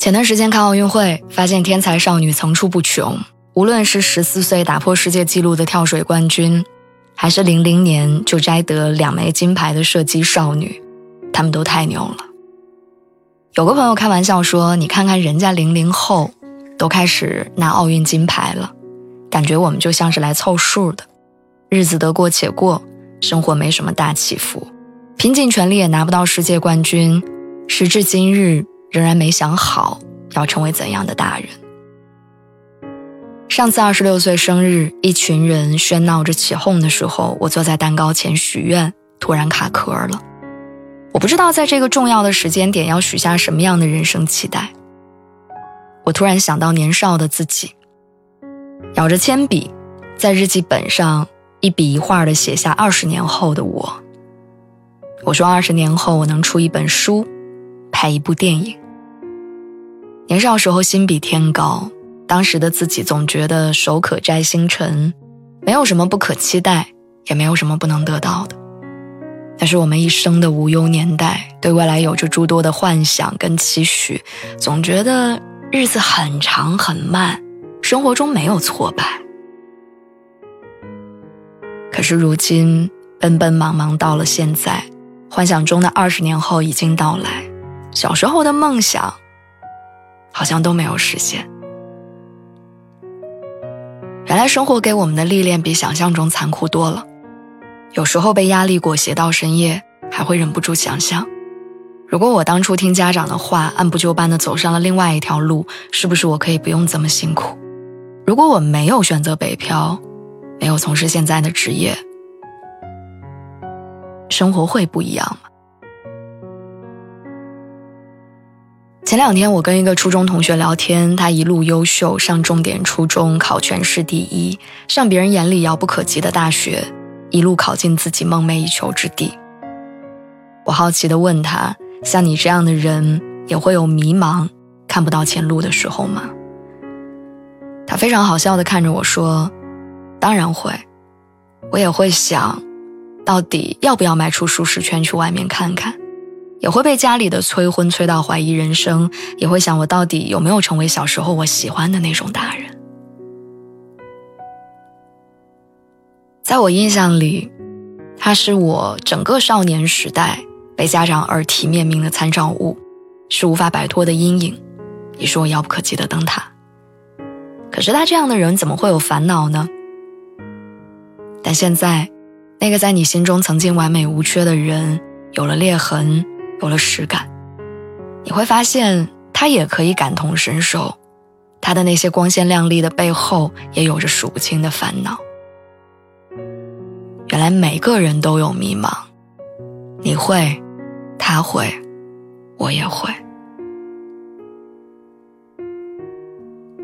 前段时间看奥运会，发现天才少女层出不穷。无论是十四岁打破世界纪录的跳水冠军，还是零零年就摘得两枚金牌的射击少女，她们都太牛了。有个朋友开玩笑说：“你看看人家零零后，都开始拿奥运金牌了，感觉我们就像是来凑数的，日子得过且过，生活没什么大起伏，拼尽全力也拿不到世界冠军。时至今日。”仍然没想好要成为怎样的大人。上次二十六岁生日，一群人喧闹着起哄的时候，我坐在蛋糕前许愿，突然卡壳了。我不知道在这个重要的时间点要许下什么样的人生期待。我突然想到年少的自己，咬着铅笔，在日记本上一笔一画的写下二十年后的我。我说二十年后我能出一本书，拍一部电影。年少时候心比天高，当时的自己总觉得手可摘星辰，没有什么不可期待，也没有什么不能得到的。那是我们一生的无忧年代，对未来有着诸多的幻想跟期许，总觉得日子很长很慢，生活中没有挫败。可是如今奔奔忙忙到了现在，幻想中的二十年后已经到来，小时候的梦想。好像都没有实现。原来生活给我们的历练比想象中残酷多了，有时候被压力裹挟到深夜，还会忍不住想象：如果我当初听家长的话，按部就班的走上了另外一条路，是不是我可以不用这么辛苦？如果我没有选择北漂，没有从事现在的职业，生活会不一样吗？前两天我跟一个初中同学聊天，他一路优秀，上重点初中，考全市第一，上别人眼里遥不可及的大学，一路考进自己梦寐以求之地。我好奇地问他：“像你这样的人，也会有迷茫、看不到前路的时候吗？”他非常好笑地看着我说：“当然会，我也会想，到底要不要迈出舒适圈去外面看看。”也会被家里的催婚催到怀疑人生，也会想我到底有没有成为小时候我喜欢的那种大人。在我印象里，他是我整个少年时代被家长耳提面命的参照物，是无法摆脱的阴影，也是我遥不可及的灯塔。可是他这样的人怎么会有烦恼呢？但现在，那个在你心中曾经完美无缺的人，有了裂痕。有了实感，你会发现他也可以感同身受，他的那些光鲜亮丽的背后也有着数不清的烦恼。原来每个人都有迷茫，你会，他会，我也会。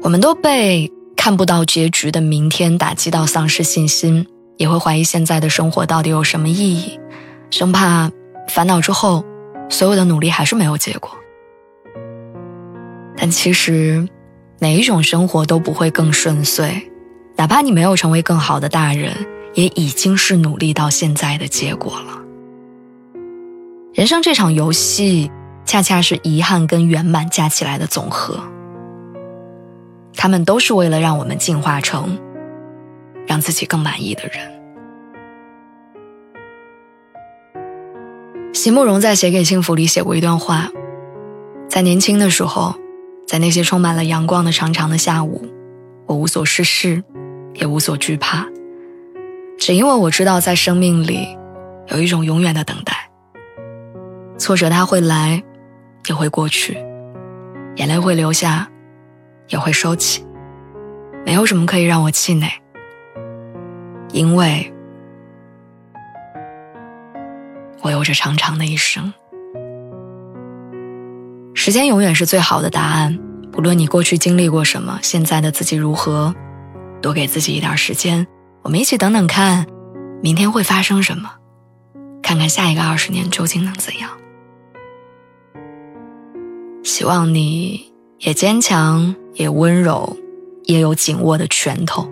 我们都被看不到结局的明天打击到丧失信心，也会怀疑现在的生活到底有什么意义，生怕烦恼之后。所有的努力还是没有结果，但其实，哪一种生活都不会更顺遂，哪怕你没有成为更好的大人，也已经是努力到现在的结果了。人生这场游戏，恰恰是遗憾跟圆满加起来的总和，他们都是为了让我们进化成让自己更满意的人。席慕容在写给幸福里写过一段话，在年轻的时候，在那些充满了阳光的长长的下午，我无所事事，也无所惧怕，只因为我知道在生命里有一种永远的等待。挫折它会来，也会过去，眼泪会流下，也会收起，没有什么可以让我气馁，因为。我有着长长的一生。时间永远是最好的答案。不论你过去经历过什么，现在的自己如何，多给自己一点时间，我们一起等等看，明天会发生什么，看看下一个二十年究竟能怎样。希望你也坚强，也温柔，也有紧握的拳头，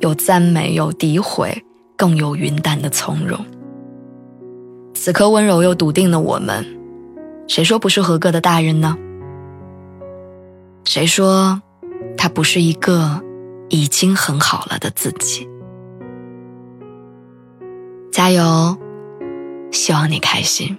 有赞美，有诋毁，更有云淡的从容。此刻温柔又笃定的我们，谁说不是合格的大人呢？谁说，他不是一个已经很好了的自己？加油，希望你开心。